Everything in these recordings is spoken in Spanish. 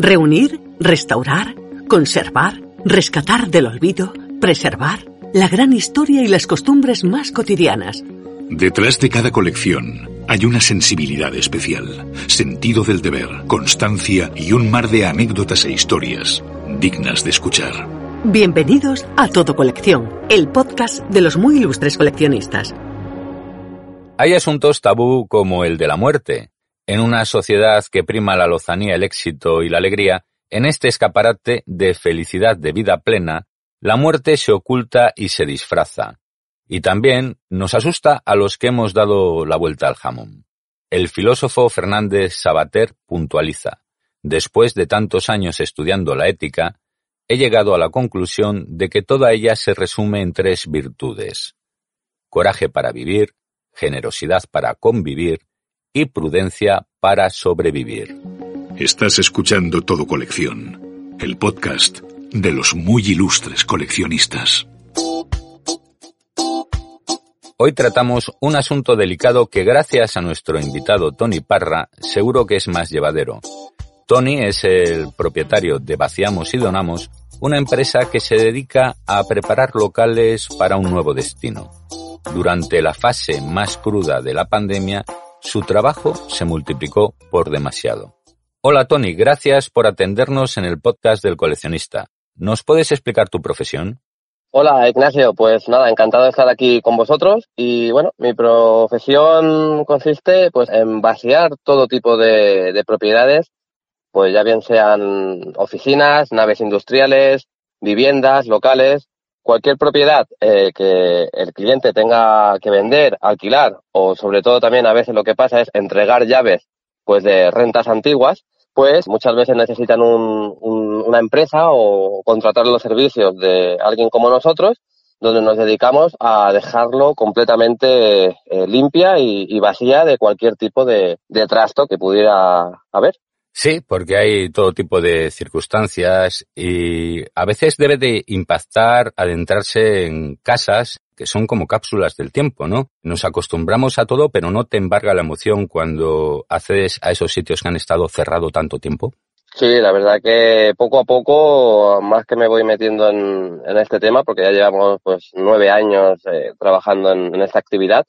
Reunir, restaurar, conservar, rescatar del olvido, preservar la gran historia y las costumbres más cotidianas. Detrás de cada colección hay una sensibilidad especial, sentido del deber, constancia y un mar de anécdotas e historias dignas de escuchar. Bienvenidos a Todo Colección, el podcast de los muy ilustres coleccionistas. Hay asuntos tabú como el de la muerte. En una sociedad que prima la lozanía, el éxito y la alegría, en este escaparate de felicidad de vida plena, la muerte se oculta y se disfraza. Y también nos asusta a los que hemos dado la vuelta al jamón. El filósofo Fernández Sabater puntualiza. Después de tantos años estudiando la ética, he llegado a la conclusión de que toda ella se resume en tres virtudes. Coraje para vivir, generosidad para convivir y prudencia para sobrevivir. Estás escuchando Todo Colección, el podcast de los muy ilustres coleccionistas. Hoy tratamos un asunto delicado que gracias a nuestro invitado Tony Parra seguro que es más llevadero. Tony es el propietario de Vaciamos y Donamos, una empresa que se dedica a preparar locales para un nuevo destino. Durante la fase más cruda de la pandemia, su trabajo se multiplicó por demasiado. Hola Tony, gracias por atendernos en el podcast del coleccionista. ¿Nos puedes explicar tu profesión? Hola Ignacio, pues nada, encantado de estar aquí con vosotros y bueno, mi profesión consiste pues en vaciar todo tipo de, de propiedades, pues ya bien sean oficinas, naves industriales, viviendas, locales, cualquier propiedad eh, que el cliente tenga que vender, alquilar o sobre todo también a veces lo que pasa es entregar llaves pues de rentas antiguas, pues muchas veces necesitan un, una empresa o contratar los servicios de alguien como nosotros, donde nos dedicamos a dejarlo completamente eh, limpia y, vacía de cualquier tipo de trasto que pudiera haber. Sí, porque hay todo tipo de circunstancias y a veces debe de impactar adentrarse en casas que son como cápsulas del tiempo, ¿no? Nos acostumbramos a todo, pero no te embarga la emoción cuando accedes a esos sitios que han estado cerrado tanto tiempo. Sí, la verdad que poco a poco, más que me voy metiendo en, este tema, porque ya llevamos pues nueve años eh, trabajando en esta actividad,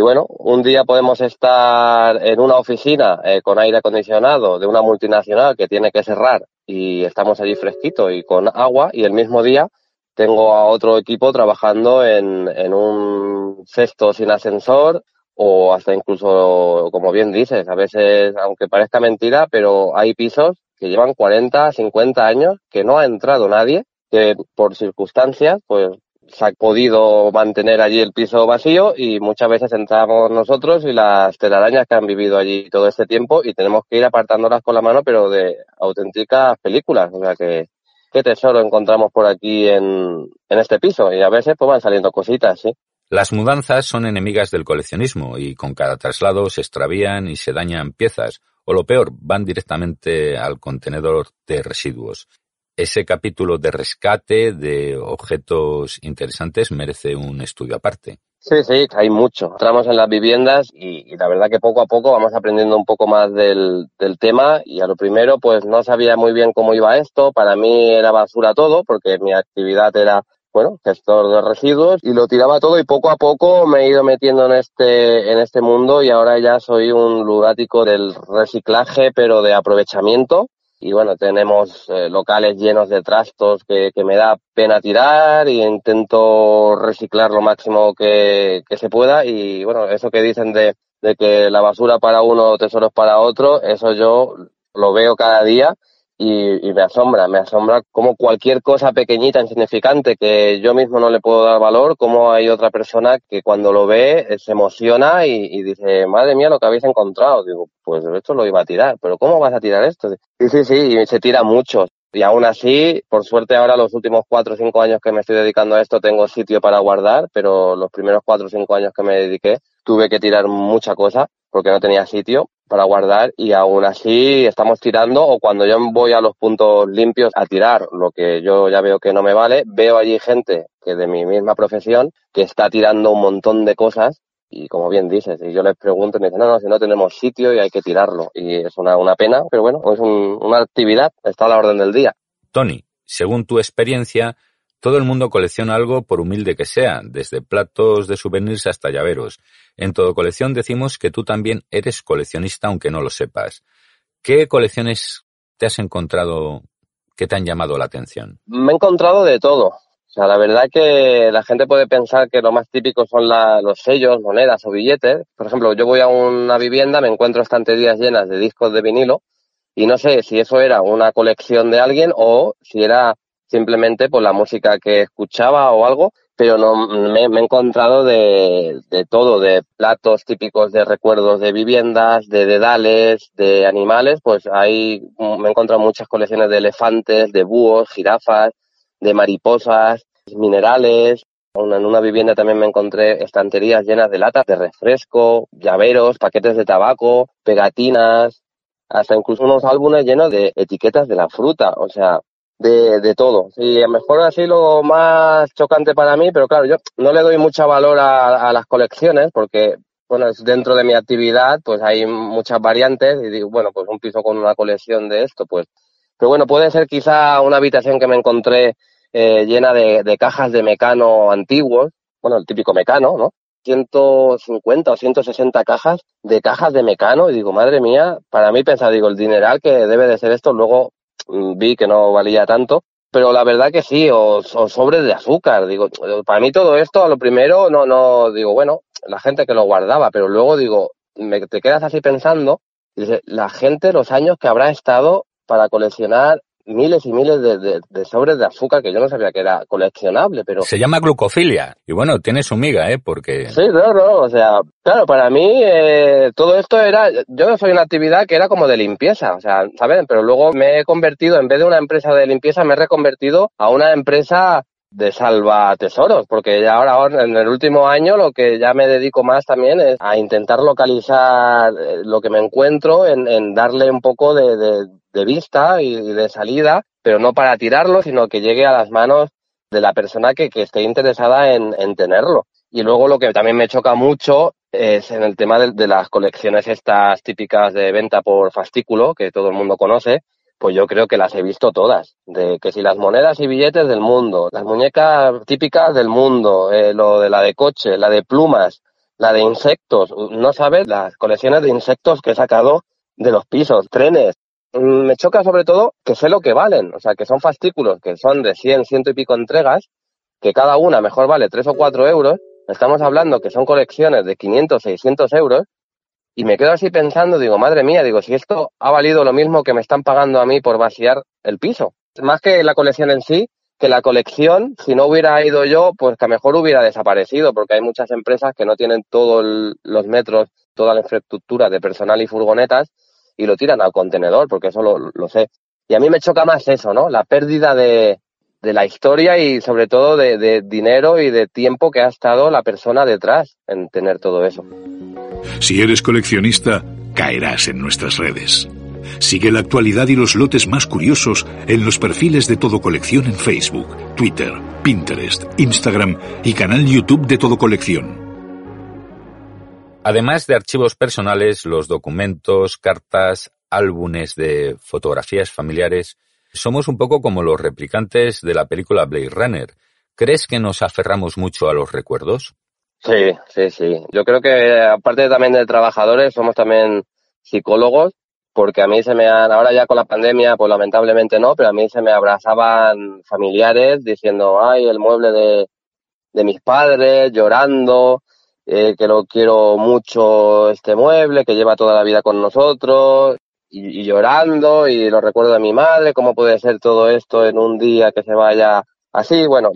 y bueno, un día podemos estar en una oficina eh, con aire acondicionado de una multinacional que tiene que cerrar y estamos allí fresquito y con agua y el mismo día tengo a otro equipo trabajando en, en un cesto sin ascensor o hasta incluso, como bien dices, a veces, aunque parezca mentira, pero hay pisos que llevan 40, 50 años que no ha entrado nadie, que por circunstancias, pues se ha podido mantener allí el piso vacío y muchas veces entramos nosotros y las telarañas que han vivido allí todo este tiempo y tenemos que ir apartándolas con la mano, pero de auténticas películas. O sea que qué tesoro encontramos por aquí en, en este piso y a veces pues van saliendo cositas, sí. Las mudanzas son enemigas del coleccionismo y con cada traslado se extravían y se dañan piezas, o lo peor, van directamente al contenedor de residuos ese capítulo de rescate de objetos interesantes merece un estudio aparte. Sí, sí, hay mucho. Entramos en las viviendas y, la verdad que poco a poco vamos aprendiendo un poco más del, del, tema y a lo primero pues no sabía muy bien cómo iba esto. Para mí era basura todo porque mi actividad era, bueno, gestor de residuos y lo tiraba todo y poco a poco me he ido metiendo en este, en este mundo y ahora ya soy un lunático del reciclaje pero de aprovechamiento y bueno, tenemos eh, locales llenos de trastos que, que, me da pena tirar y intento reciclar lo máximo que, que se pueda y bueno, eso que dicen de, de, que la basura para uno, tesoros para otro, eso yo lo veo cada día y, y, me asombra, me asombra como cualquier cosa pequeñita, insignificante, que yo mismo no le puedo dar valor, como hay otra persona que cuando lo ve eh, se emociona y, y, dice, madre mía, lo que habéis encontrado. Digo, pues esto lo iba a tirar, pero ¿cómo vas a tirar esto? Sí, sí, sí, y se tira mucho. Y aún así, por suerte ahora los últimos cuatro o cinco años que me estoy dedicando a esto tengo sitio para guardar, pero los primeros cuatro o cinco años que me dediqué tuve que tirar mucha cosa porque no tenía sitio para guardar y aún así estamos tirando o cuando yo voy a los puntos limpios a tirar lo que yo ya veo que no me vale, veo allí gente que de mi misma profesión que está tirando un montón de cosas y como bien dices, y yo les pregunto y me dicen, no, no, si no tenemos sitio y hay que tirarlo. Y es una, una pena, pero bueno, es una actividad, está a la orden del día. Tony, según tu experiencia, todo el mundo colecciona algo por humilde que sea, desde platos de souvenirs hasta llaveros. En todo colección decimos que tú también eres coleccionista aunque no lo sepas. ¿Qué colecciones te has encontrado que te han llamado la atención? Me he encontrado de todo. O sea, la verdad que la gente puede pensar que lo más típico son los sellos, monedas o billetes. Por ejemplo, yo voy a una vivienda, me encuentro estanterías llenas de discos de vinilo y no sé si eso era una colección de alguien o si era simplemente por la música que escuchaba o algo, pero no me, he encontrado de, de, todo, de platos típicos de recuerdos de viviendas, de dedales, de animales, pues ahí me he encontrado muchas colecciones de elefantes, de búhos, jirafas, de mariposas, minerales. En una vivienda también me encontré estanterías llenas de latas de refresco, llaveros, paquetes de tabaco, pegatinas, hasta incluso unos álbumes llenos de etiquetas de la fruta. O sea, de, de todo. Y a lo mejor así lo más chocante para mí, pero claro, yo no le doy mucha valor a, las colecciones porque, bueno, dentro de mi actividad, pues hay muchas variantes y digo, bueno, pues un piso con una colección de esto, pues. Pero bueno, puede ser quizá una habitación que me encontré eh, llena de, cajas de mecano antiguos, bueno, el típico mecano, ¿no? 150 o 160 cajas de cajas de mecano y digo, madre mía, para mí pensar, digo, el dineral que debe de ser esto, luego vi que no valía tanto, pero la verdad que sí, o, sobres de azúcar. Digo, para mí todo esto, a lo primero, no, no, digo, bueno, la gente que lo guardaba, pero luego digo, me, te quedas así pensando, dice, la gente, los años que habrá estado para coleccionar miles y miles de, sobres de azúcar que yo no sabía que era coleccionable, pero... Se llama glucofilia. Y bueno, tiene su miga, ¿eh? Porque... Sí, no, no, o sea, claro, para mí eh, todo esto era... Yo soy una actividad que era como de limpieza, o sea, ¿saben? Pero luego me he convertido, en vez de una empresa de limpieza, me he reconvertido a una empresa de salva tesoros, porque ya ahora, en el último año lo que ya me dedico más también es a intentar localizar eh, lo que me encuentro, en, darle un poco de, vista y de salida, pero no para tirarlo, sino que llegue a las manos de la persona que, que esté interesada en, en, tenerlo. Y luego lo que también me choca mucho es en el tema de, de, las colecciones estas típicas de venta por fascículo, que todo el mundo conoce, pues yo creo que las he visto todas. De que si las monedas y billetes del mundo, las muñecas típicas del mundo, eh, lo de la de coche, la de plumas, la de insectos, no sabes las colecciones de insectos que he sacado de los pisos, trenes, Mm, me choca sobre todo que sé lo que valen, o sea, que son fascículos que son de 100, ciento y pico entregas, que cada una mejor vale 3 o 4 euros, estamos hablando que son colecciones de 500, 600 euros, y me quedo así pensando, digo, madre mía, digo, si esto ha valido lo mismo que me están pagando a mí por vaciar el piso. Más que la colección en sí, que la colección, si no hubiera ido yo, pues que a lo mejor hubiera desaparecido, porque hay muchas empresas que no tienen todos los metros, toda la infraestructura de personal y furgonetas, y lo tiran al contenedor, porque eso lo, sé. Y a mí me choca más eso, ¿no? La pérdida de, de la historia y sobre todo de, dinero y de tiempo que ha estado la persona detrás en tener todo eso. Si eres coleccionista, caerás en nuestras redes. Sigue la actualidad y los lotes más curiosos en los perfiles de Todo Colección en Facebook, Twitter, Pinterest, Instagram y canal YouTube de Todo Colección. Además de archivos personales, los documentos, cartas, álbumes de fotografías familiares, somos un poco como los replicantes de la película Blade Runner. ¿Crees que nos aferramos mucho a los recuerdos? Sí, sí, sí. Yo creo que aparte también de trabajadores, somos también psicólogos, porque a mí se me han, ahora ya con la pandemia, pues lamentablemente no, pero a mí se me abrazaban familiares diciendo, ay, el mueble de, de mis padres, llorando, eh, que lo quiero mucho este mueble, que lleva toda la vida con nosotros, y, llorando, y lo recuerdo de mi madre, cómo puede ser todo esto en un día que se vaya así, bueno,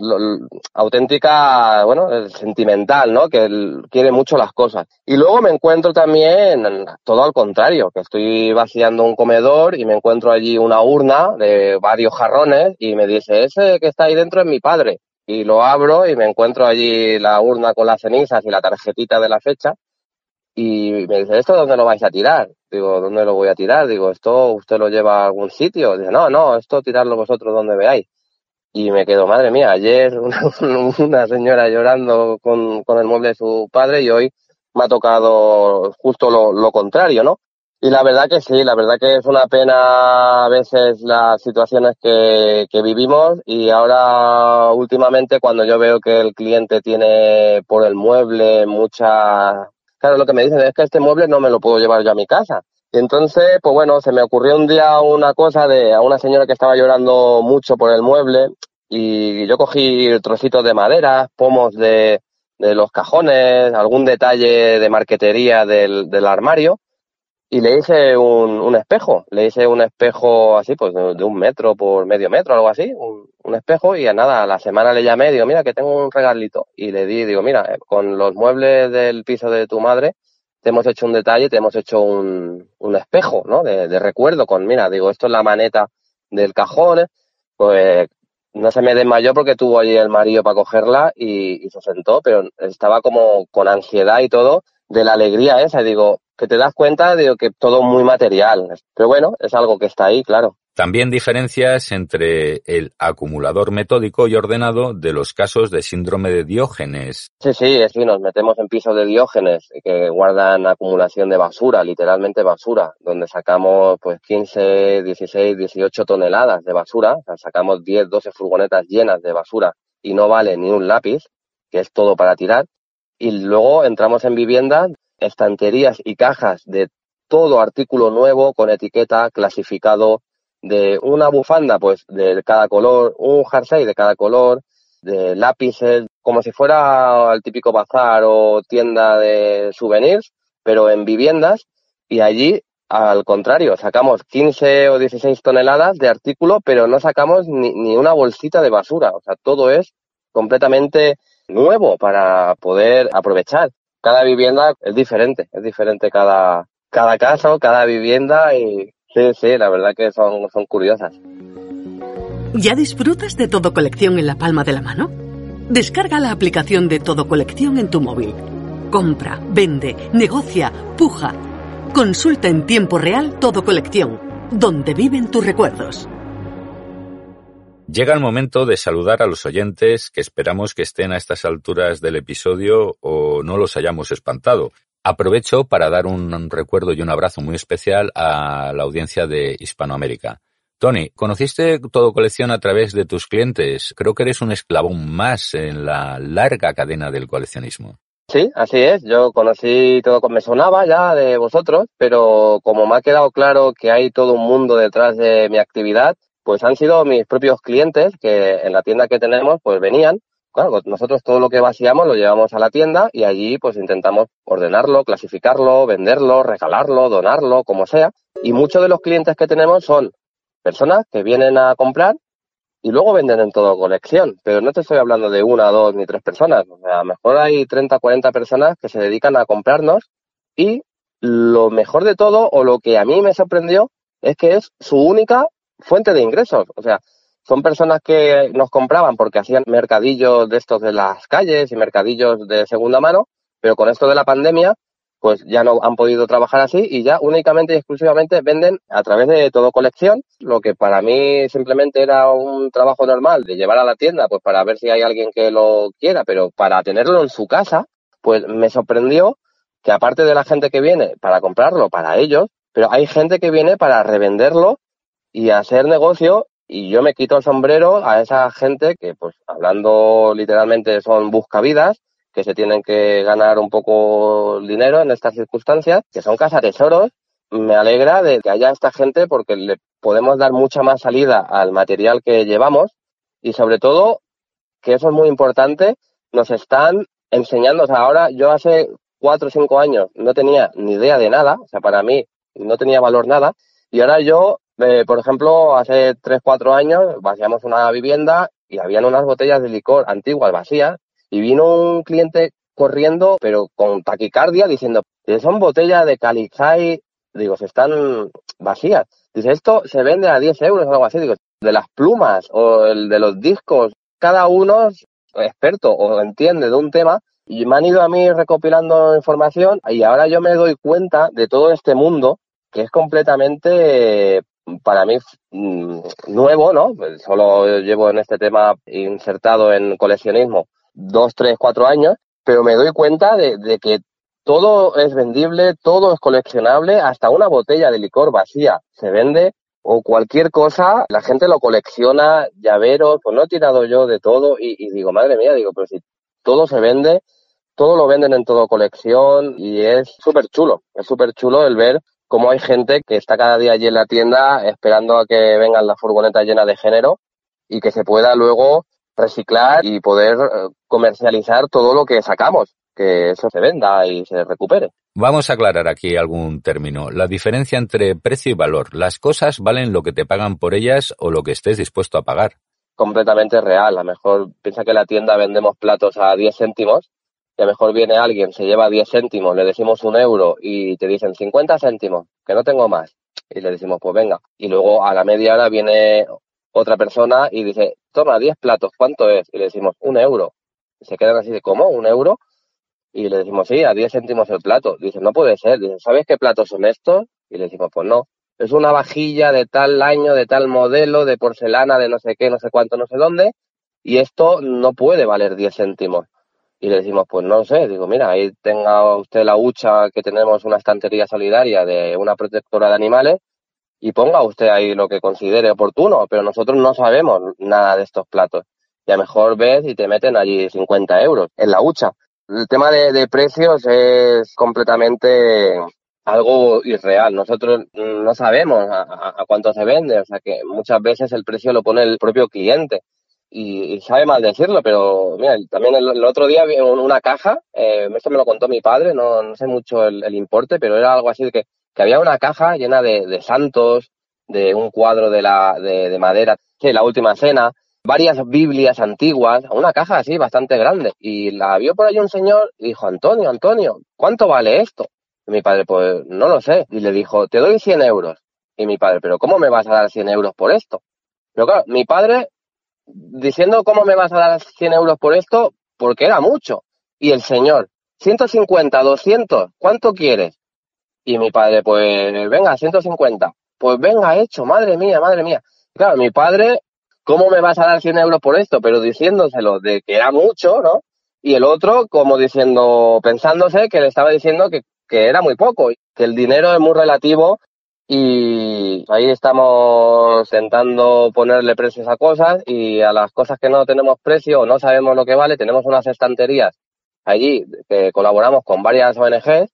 auténtica, bueno, sentimental, ¿no? Que quiere mucho las cosas. Y luego me encuentro también todo al contrario, que estoy vaciando un comedor y me encuentro allí una urna de varios jarrones y me dice, ese que está ahí dentro es mi padre y lo abro y me encuentro allí la urna con las cenizas y la tarjetita de la fecha y me dice, ¿esto dónde lo vais a tirar? Digo, ¿dónde lo voy a tirar? Digo, ¿esto usted lo lleva a algún sitio? Dice, no, no, esto tirarlo vosotros donde veáis. Y me quedo, madre mía, ayer una, señora llorando con, con el mueble de su padre y hoy me ha tocado justo lo, lo contrario, ¿no? Y la verdad que sí, la verdad que es una pena a veces las situaciones que, que vivimos y ahora últimamente cuando yo veo que el cliente tiene por el mueble mucha... Claro, lo que me dicen es que este mueble no me lo puedo llevar yo a mi casa. Y entonces, pues bueno, se me ocurrió un día una cosa de a una señora que estaba llorando mucho por el mueble y yo cogí trocitos de madera, pomos de, de los cajones, algún detalle de marquetería del, del armario y le hice un, un espejo, le hice un espejo así, pues de, un metro por medio metro, algo así, un, un, espejo y a nada, a la semana le llamé, digo, mira que tengo un regalito y le di, digo, mira, eh, con los muebles del piso de tu madre te hemos hecho un detalle, te hemos hecho un, un espejo, ¿no? De, de recuerdo con, mira, digo, esto es la maneta del cajón, pues no se me desmayó porque tuvo allí el marido para cogerla y, y se sentó, pero estaba como con ansiedad y todo de la alegría esa. Digo, que te das cuenta de que todo muy material. Pero bueno, es algo que está ahí, claro. También diferencias entre el acumulador metódico y ordenado de los casos de síndrome de Diógenes. Sí, sí, sí, nos metemos en pisos de Diógenes que guardan acumulación de basura, literalmente basura, donde sacamos pues 15, 16, 18 toneladas de basura, o sea, sacamos 10, 12 furgonetas llenas de basura y no vale ni un lápiz, que es todo para tirar. Y luego entramos en viviendas estanterías y cajas de todo artículo nuevo con etiqueta, clasificado, de una bufanda, pues de cada color, un jersey de cada color, de lápices, como si fuera el típico bazar o tienda de souvenirs, pero en viviendas, y allí, al contrario, sacamos 15 o 16 toneladas de artículo, pero no sacamos ni, ni una bolsita de basura, o sea, todo es completamente nuevo para poder aprovechar. Cada vivienda es diferente, es diferente cada, cada caso, cada vivienda y sí, sí, la verdad que son, son curiosas. ¿Ya disfrutas de Todo Colección en la palma de la mano? Descarga la aplicación de Todo Colección en tu móvil. Compra, vende, negocia, puja. Consulta en tiempo real Todo Colección, donde viven tus recuerdos. Llega el momento de saludar a los oyentes que esperamos que estén a estas alturas del episodio o no los hayamos espantado. Aprovecho para dar un recuerdo y un abrazo muy especial a la audiencia de Hispanoamérica. Tony, ¿conociste todo colección a través de tus clientes? Creo que eres un esclavón más en la larga cadena del coleccionismo. Sí, así es. Yo conocí todo, me sonaba ya de vosotros, pero como me ha quedado claro que hay todo un mundo detrás de mi actividad, pues han sido mis propios clientes que en la tienda que tenemos pues venían. Claro, nosotros todo lo que vaciamos lo llevamos a la tienda y allí pues intentamos ordenarlo, clasificarlo, venderlo, regalarlo, donarlo, como sea. Y muchos de los clientes que tenemos son personas que vienen a comprar y luego venden en todo colección. Pero no te estoy hablando de una, dos ni tres personas. A lo mejor hay 30, 40 personas que se dedican a comprarnos y lo mejor de todo o lo que a mí me sorprendió es que es su única fuente de ingresos. O sea, son personas que nos compraban porque hacían mercadillos de estos de las calles y mercadillos de segunda mano, pero con esto de la pandemia, pues ya no han podido trabajar así y ya únicamente y exclusivamente venden a través de todo colección, lo que para mí simplemente era un trabajo normal de llevar a la tienda, pues para ver si hay alguien que lo quiera, pero para tenerlo en su casa, pues me sorprendió que aparte de la gente que viene para comprarlo para ellos, pero hay gente que viene para revenderlo y hacer negocio y yo me quito el sombrero a esa gente que, pues, hablando literalmente son buscavidas, que se tienen que ganar un poco dinero en estas circunstancias, que son tesoros Me alegra de que haya esta gente porque le podemos dar mucha más salida al material que llevamos y sobre todo, que eso es muy importante, nos están enseñando, o sea, ahora yo hace cuatro o cinco años no tenía ni idea de nada, o sea, para mí no tenía valor nada, y ahora yo eh, por ejemplo, hace 3, 4 años vaciamos una vivienda y habían unas botellas de licor antiguas vacías y vino un cliente corriendo, pero con taquicardia, diciendo, son botellas de Calixai, digo, se están vacías. Dice, esto se vende a 10 euros o algo así. Digo, de las plumas o el de los discos, cada uno es experto o entiende de un tema y me han ido a mí recopilando información y ahora yo me doy cuenta de todo este mundo que es completamente para mí mm, nuevo, ¿no? Solo llevo en este tema insertado en coleccionismo dos, tres, cuatro años, pero me doy cuenta de, de, que todo es vendible, todo es coleccionable, hasta una botella de licor vacía se vende o cualquier cosa, la gente lo colecciona, llaveros, pues no he tirado yo de todo y, y digo, madre mía, digo, pero si todo se vende, todo lo venden en todo colección y es súper chulo, es súper chulo el ver cómo hay gente que está cada día allí en la tienda esperando a que vengan las furgonetas llenas de género y que se pueda luego reciclar y poder eh, comercializar todo lo que sacamos, que eso se venda y se recupere. Vamos a aclarar aquí algún término. La diferencia entre precio y valor. Las cosas valen lo que te pagan por ellas o lo que estés dispuesto a pagar. Completamente real. A lo mejor piensa que en la tienda vendemos platos a 10 céntimos y a lo mejor viene alguien, se lleva 10 céntimos, le decimos un euro y te dicen 50 céntimos, que no tengo más. Y le decimos, pues venga. Y luego a la media hora viene otra persona y dice, toma 10 platos, ¿cuánto es? Y le decimos, un euro. Y se quedan así de, ¿cómo? ¿Un euro? Y le decimos, sí, a 10 céntimos el plato. Dice, no puede ser. Dice, ¿sabes qué platos son estos? Y le decimos, pues no. Es una vajilla de tal año, de tal modelo, de porcelana, de no sé qué, no sé cuánto, no sé dónde. Y esto no puede valer 10 céntimos. Y le decimos, pues no sé, digo, mira, ahí tenga usted la hucha que tenemos una estantería solidaria de una protectora de animales y ponga usted ahí lo que considere oportuno, pero nosotros no sabemos nada de estos platos. Y a mejor ves y te meten allí 50 euros en la hucha. El tema de, precios es completamente algo irreal. Nosotros no sabemos a, cuánto se vende, o sea que muchas veces el precio lo pone el propio cliente. Y, sabe mal decirlo, pero mira, también el, otro día vi una caja, eh, esto me lo contó mi padre, no, no sé mucho el, importe, pero era algo así de que que había una caja llena de, santos, de un cuadro de, la, de, madera, que la última cena, varias Biblias antiguas, una caja así bastante grande. Y la vio por ahí un señor y dijo, Antonio, Antonio, ¿cuánto vale esto? Y mi padre, pues no lo sé. Y le dijo, te doy 100 euros. Y mi padre, pero ¿cómo me vas a dar 100 euros por esto? Pero claro, mi padre diciendo cómo me vas a dar 100 euros por esto, porque era mucho. Y el señor, 150, 200, ¿cuánto quieres? Y mi padre, pues venga, 150. Pues venga, hecho, madre mía, madre mía. Claro, mi padre, ¿cómo me vas a dar 100 euros por esto? Pero diciéndoselo de que era mucho, ¿no? Y el otro, como diciendo, pensándose que le estaba diciendo que, que era muy poco, que el dinero es muy relativo y ahí estamos intentando ponerle precios a cosas y a las cosas que no tenemos precio o no sabemos lo que vale, tenemos unas estanterías allí que colaboramos con varias ONGs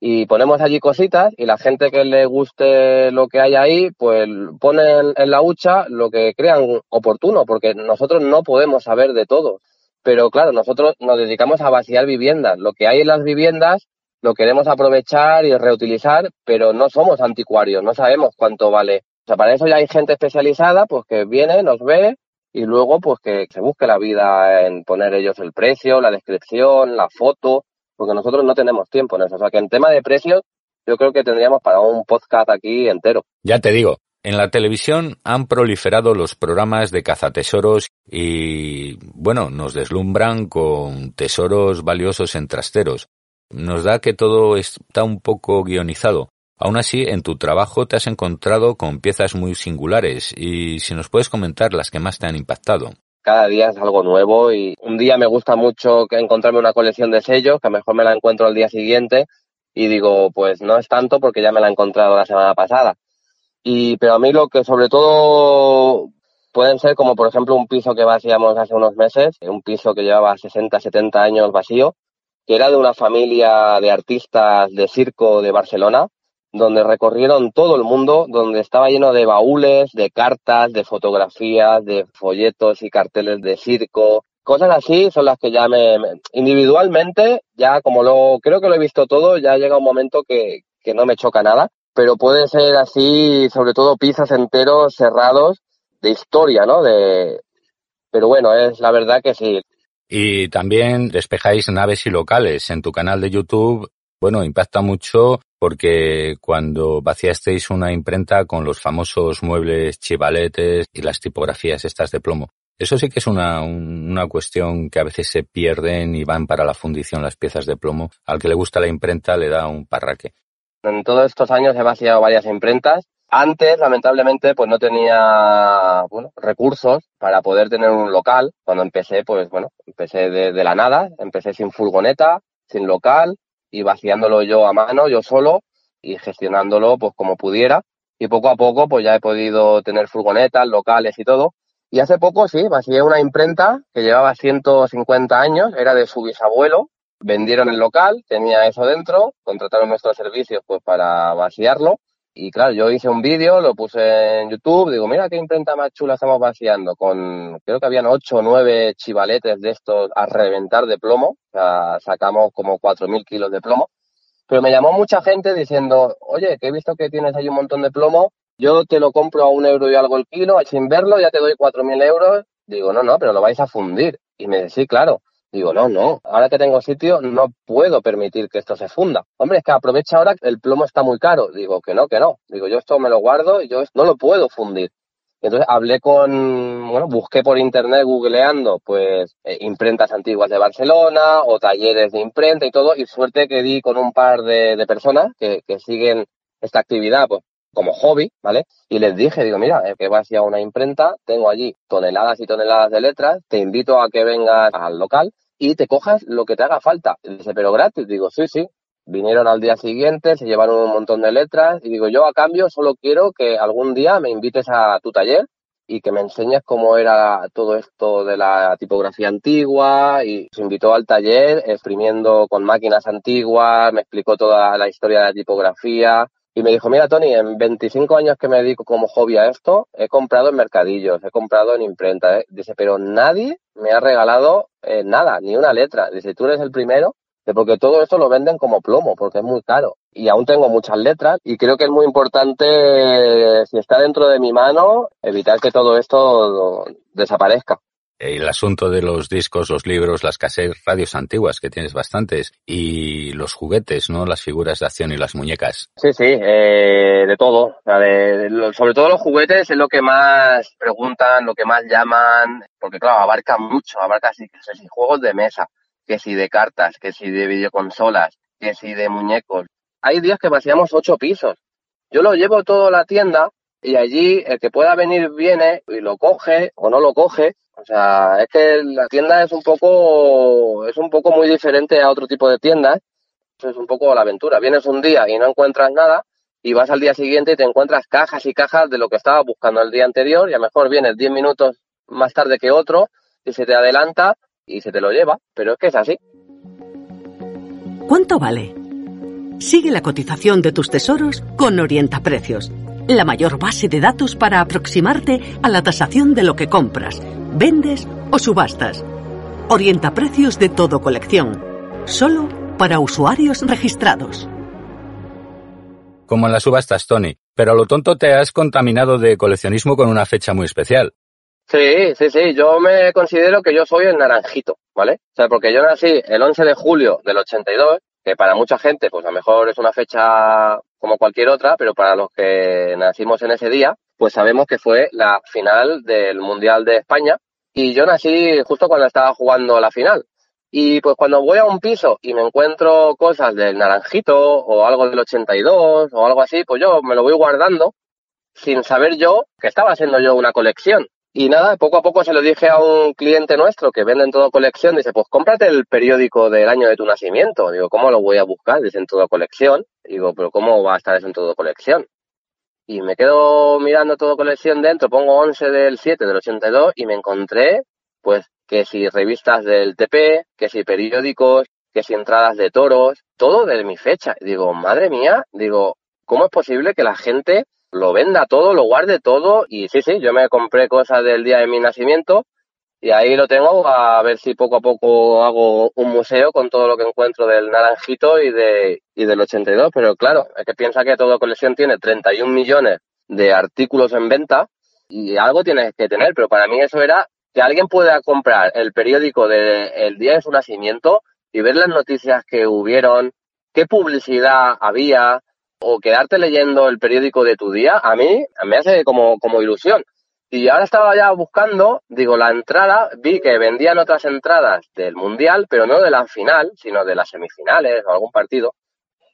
y ponemos allí cositas y la gente que le guste lo que hay ahí, pues pone en, la hucha lo que crean oportuno, porque nosotros no podemos saber de todo. Pero claro, nosotros nos dedicamos a vaciar viviendas. Lo que hay en las viviendas lo queremos aprovechar y reutilizar, pero no somos anticuarios, no sabemos cuánto vale. O sea, para eso ya hay gente especializada, pues que viene, nos ve y luego pues que se busque la vida en poner ellos el precio, la descripción, la foto, porque nosotros no tenemos tiempo en eso. O sea que en tema de precios, yo creo que tendríamos para un podcast aquí entero. Ya te digo, en la televisión han proliferado los programas de cazatesoros y, bueno, nos deslumbran con tesoros valiosos en trasteros. Nos da que todo está un poco guionizado. Aún así, en tu trabajo te has encontrado con piezas muy singulares y si nos puedes comentar las que más te han impactado cada día es algo nuevo y un día me gusta mucho encontrarme una colección de sellos, que a lo mejor me la encuentro al día siguiente y digo, pues no es tanto porque ya me la he encontrado la semana pasada. Y, pero a mí lo que sobre todo pueden ser como por ejemplo un piso que vaciamos hace unos meses, un piso que llevaba 60, 70 años vacío, que era de una familia de artistas de circo de Barcelona, donde recorrieron todo el mundo, donde estaba lleno de baúles, de cartas, de fotografías, de folletos y carteles de circo. Cosas así son las que ya me, individualmente, ya como lo creo que lo he visto todo, ya llega un momento que, que no me choca nada, pero puede ser así, sobre todo piezas enteros cerrados de historia, ¿no? De, pero bueno, es la verdad que sí. Y también despejáis naves y locales. En tu canal de YouTube bueno, impacta mucho porque cuando vaciasteis una imprenta con los famosos muebles chivaletes y las tipografías estas de plomo, eso sí que es una, una cuestión que a veces se pierden y van para la fundición las piezas de plomo. Al que le gusta la imprenta le da un parraque. En todos estos años he vaciado varias imprentas. Antes, lamentablemente, pues no tenía bueno, recursos para poder tener un local. Cuando empecé, pues bueno, empecé de la nada, empecé sin furgoneta, sin local, y vaciándolo yo a mano, yo solo, y gestionándolo pues como pudiera. Y poco a poco pues ya he podido tener furgonetas locales y todo. Y hace poco sí, vacié una imprenta que llevaba 150 años, era de su bisabuelo, vendieron el local, tenía eso dentro, contrataron nuestros servicios pues para vaciarlo y claro, yo hice un vídeo, lo puse en YouTube, digo, mira qué imprenta más chula estamos vaciando, con, creo que habían ocho o nueve chivaletes de estos a reventar de plomo, o sea, sacamos como cuatro mil kilos de plomo, pero me llamó mucha gente diciendo, oye, que he visto que tienes ahí un montón de plomo, yo te lo compro a un euro y algo el kilo, sin verlo ya te doy cuatro mil euros, digo, no, no, pero lo vais a fundir, y me dice, sí, claro, Digo, no, no, ahora que tengo sitio no puedo permitir que esto se funda. Hombre, es que aprovecha ahora que el plomo está muy caro. Digo, que no, que no. Digo, yo esto me lo guardo y yo no lo puedo fundir. Entonces hablé con, bueno, busqué por internet googleando, pues, eh, imprentas antiguas de Barcelona o talleres de imprenta y todo, y suerte que di con un par de, personas que, siguen esta actividad, pues, como hobby, ¿vale? Y les dije, digo, mira, eh, que vas a una imprenta, tengo allí toneladas y toneladas de letras, te invito a que vengas al local y te cojas lo que te haga falta. dice, pero gratis. Digo, sí, sí. Vinieron al día siguiente, se llevaron un montón de letras y digo, yo a cambio solo quiero que algún día me invites a tu taller y que me enseñes cómo era todo esto de la tipografía antigua y se invitó al taller exprimiendo con máquinas antiguas, me explicó toda la historia de la tipografía, y me dijo, mira Tony, en 25 años que me dedico como hobby a esto, he comprado en mercadillos, he comprado en imprenta. ¿eh? Dice, pero nadie me ha regalado eh, nada, ni una letra. Dice, tú eres el primero, porque todo esto lo venden como plomo, porque es muy caro. Y aún tengo muchas letras y creo que es muy importante, si está dentro de mi mano, evitar que todo esto desaparezca el asunto de los discos, los libros, las cassettes, radios antiguas, que tienes bastantes, y los juguetes, ¿no? Las figuras de acción y las muñecas. Sí, sí, eh, de todo. sobre todo los juguetes es lo que más preguntan, lo que más llaman, porque claro, abarca mucho, abarca si, si juegos de mesa, que si de cartas, que si de videoconsolas, que si de muñecos. Hay días que vaciamos ocho pisos. Yo lo llevo todo a la tienda y allí el que pueda venir viene y lo coge o no lo coge o sea, es que la tienda es un poco, es un poco muy diferente a otro tipo de tiendas. Es un poco la aventura. Vienes un día y no encuentras nada y vas al día siguiente y te encuentras cajas y cajas de lo que estabas buscando el día anterior y a lo mejor vienes 10 minutos más tarde que otro y se te adelanta y se te lo lleva. Pero es que es así. ¿Cuánto vale? Sigue la cotización de tus tesoros con Orienta Precios, la mayor base de datos para aproximarte a la tasación de lo que compras vendes o subastas. Orienta precios de todo colección. Solo para usuarios registrados. Como en las subastas, Tony. Pero a lo tonto te has contaminado de coleccionismo con una fecha muy especial. Sí, sí, sí. Yo me considero que yo soy el naranjito, ¿vale? O sea, porque yo nací el 11 de julio del 82, que para mucha gente, pues a lo mejor es una fecha como cualquier otra, pero para los que nacimos en ese día, pues sabemos que fue la final del Mundial de España y yo nací justo cuando estaba jugando la final. Y pues cuando voy a un piso y me encuentro cosas del naranjito o algo del 82 o algo así, pues yo me lo voy guardando sin saber yo que estaba haciendo yo una colección. Y nada, poco a poco se lo dije a un cliente nuestro que vende en todo colección, dice, pues cómprate el periódico del año de tu nacimiento. Digo, ¿cómo lo voy a buscar? Dice, en todo colección. Digo, pero ¿cómo va a estar eso en todo colección? y me quedo mirando todo colección dentro, pongo 11 del 7 del 82 y me encontré, pues, que si revistas del TP, que si periódicos, que si entradas de toros, todo de mi fecha. Digo, madre mía, digo, ¿cómo es posible que la gente lo venda todo, lo guarde todo? Y sí, sí, yo me compré cosas del día de mi nacimiento y ahí lo tengo a ver si poco a poco hago un museo con todo lo que encuentro del naranjito y, de, y del 82. Pero claro, es que piensa que toda colección tiene 31 millones de artículos en venta y algo tienes que tener. Pero para mí eso era que alguien pueda comprar el periódico del día de su nacimiento y ver las noticias que hubieron, qué publicidad había o quedarte leyendo el periódico de tu día, a mí me hace como, como ilusión. Y ahora estaba ya buscando, digo, la entrada, vi que vendían otras entradas del Mundial, pero no de la final, sino de las semifinales o algún partido,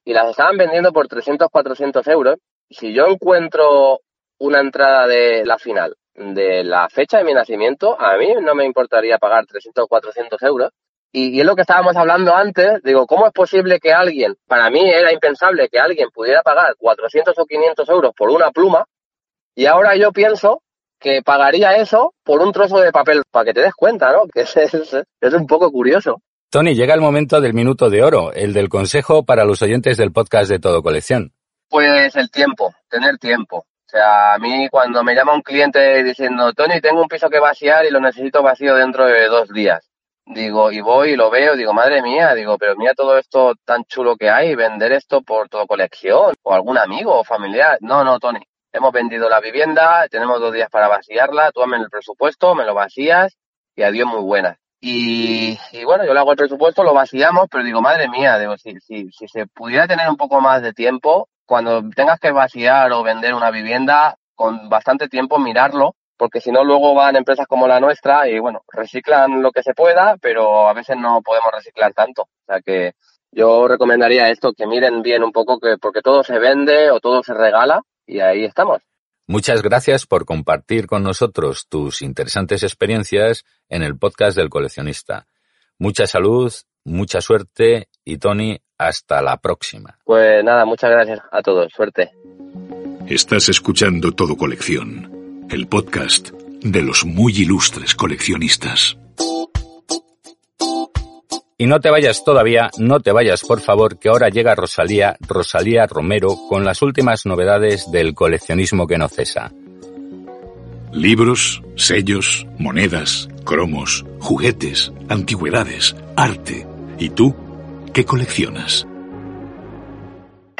y las estaban vendiendo por 300, 400 euros. Si yo encuentro una entrada de la final de la fecha de mi nacimiento, a mí no me importaría pagar 300 400 euros, Y, es lo que estábamos hablando antes, digo, ¿cómo es posible que alguien, para mí era impensable que alguien pudiera pagar 400 o 500 euros por una pluma, y ahora yo pienso que pagaría eso por un trozo de papel, para que te des cuenta, ¿no? Que es, es, un poco curioso. Tony, llega el momento del minuto de oro, el del consejo para los oyentes del podcast de Todo Colección. Pues el tiempo, tener tiempo. O sea, a mí cuando me llama un cliente diciendo, Tony, tengo un piso que vaciar y lo necesito vacío dentro de dos días Digo, y voy y lo veo, digo, madre mía, digo, pero mira todo esto tan chulo que hay, vender esto por todo colección, o algún amigo o familiar. No, no, Tony, hemos vendido la vivienda, tenemos dos días para vaciarla, tú el presupuesto, me lo vacías y adiós muy buenas. Y, y, bueno, yo le hago el presupuesto, lo vaciamos, pero digo, madre mía, digo, si, si, si se pudiera tener un poco más de tiempo, cuando tengas que vaciar o vender una vivienda, con bastante tiempo mirarlo porque si no luego van empresas como la nuestra y bueno, reciclan lo que se pueda, pero a veces no podemos reciclar tanto. O sea que yo recomendaría esto, que miren bien un poco, que porque todo se vende o todo se regala y ahí estamos. Muchas gracias por compartir con nosotros tus interesantes experiencias en el podcast del coleccionista. Mucha salud, mucha suerte y Tony, hasta la próxima. Pues nada, muchas gracias a todos. Suerte. Estás escuchando Todo Colección el podcast de los muy ilustres coleccionistas. Y no te vayas todavía, no te vayas por favor, que ahora llega Rosalía, Rosalía Romero, con las últimas novedades del coleccionismo que no cesa. Libros, sellos, monedas, cromos, juguetes, antigüedades, arte. ¿Y tú qué coleccionas?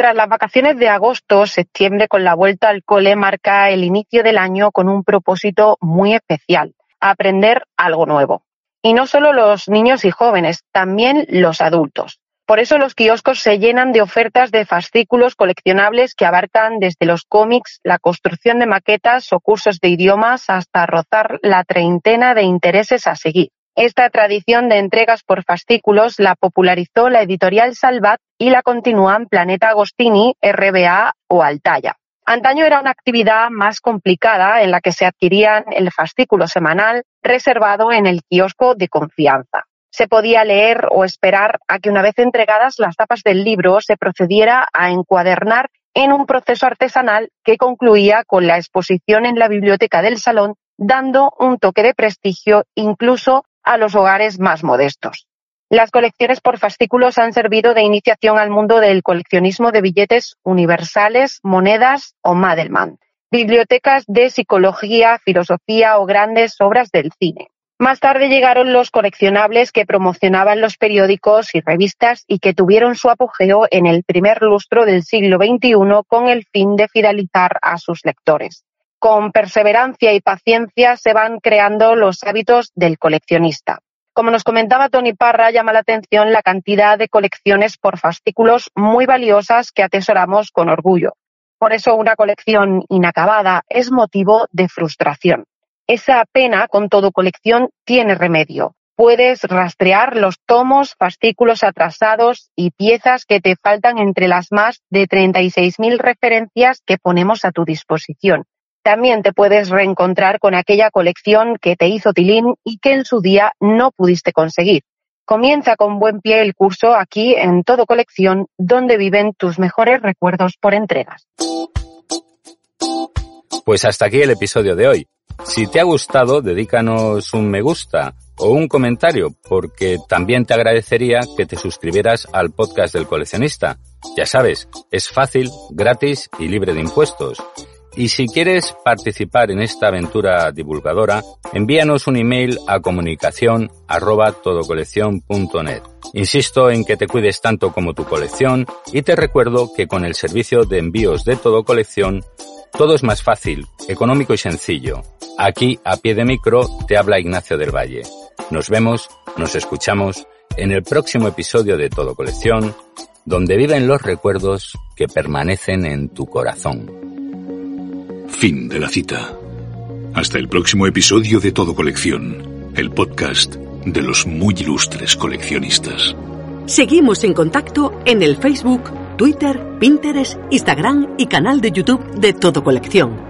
Tras las vacaciones de agosto, septiembre con la vuelta al cole marca el inicio del año con un propósito muy especial, aprender algo nuevo. Y no solo los niños y jóvenes, también los adultos. Por eso los kioscos se llenan de ofertas de fascículos coleccionables que abarcan desde los cómics, la construcción de maquetas o cursos de idiomas hasta rozar la treintena de intereses a seguir. Esta tradición de entregas por fascículos la popularizó la editorial Salvat y la continúan Planeta Agostini, RBA o Altaya. Antaño era una actividad más complicada en la que se adquirían el fascículo semanal reservado en el kiosco de confianza. Se podía leer o esperar a que una vez entregadas las tapas del libro se procediera a encuadernar en un proceso artesanal que concluía con la exposición en la biblioteca del salón, dando un toque de prestigio incluso a los hogares más modestos. Las colecciones por fascículos han servido de iniciación al mundo del coleccionismo de billetes universales, monedas o Madelman, bibliotecas de psicología, filosofía o grandes obras del cine. Más tarde llegaron los coleccionables que promocionaban los periódicos y revistas y que tuvieron su apogeo en el primer lustro del siglo XXI con el fin de fidelizar a sus lectores con perseverancia y paciencia se van creando los hábitos del coleccionista. Como nos comentaba Tony Parra, llama la atención la cantidad de colecciones por fascículos muy valiosas que atesoramos con orgullo. Por eso una colección inacabada es motivo de frustración. Esa pena con todo colección tiene remedio. Puedes rastrear los tomos, fascículos atrasados y piezas que te faltan entre las más de 36.000 referencias que ponemos a tu disposición. También te puedes reencontrar con aquella colección que te hizo tilín y que en su día no pudiste conseguir. Comienza con buen pie el curso aquí en Todo Colección, donde viven tus mejores recuerdos por entregas. Pues hasta aquí el episodio de hoy. Si te ha gustado, dedícanos un me gusta o un comentario, porque también te agradecería que te suscribieras al podcast del coleccionista. Ya sabes, es fácil, gratis y libre de impuestos. Y si quieres participar en esta aventura divulgadora, envíanos un email a comunicación. Insisto en que te cuides tanto como tu colección y te recuerdo que con el servicio de envíos de todo colección todo es más fácil, económico y sencillo. Aquí, a pie de micro, te habla Ignacio del Valle. Nos vemos, nos escuchamos en el próximo episodio de Todo Colección, donde viven los recuerdos que permanecen en tu corazón. Fin de la cita. Hasta el próximo episodio de Todo Colección, el podcast de los muy ilustres coleccionistas. Seguimos en contacto en el Facebook, Twitter, Pinterest, Instagram y canal de YouTube de Todo Colección.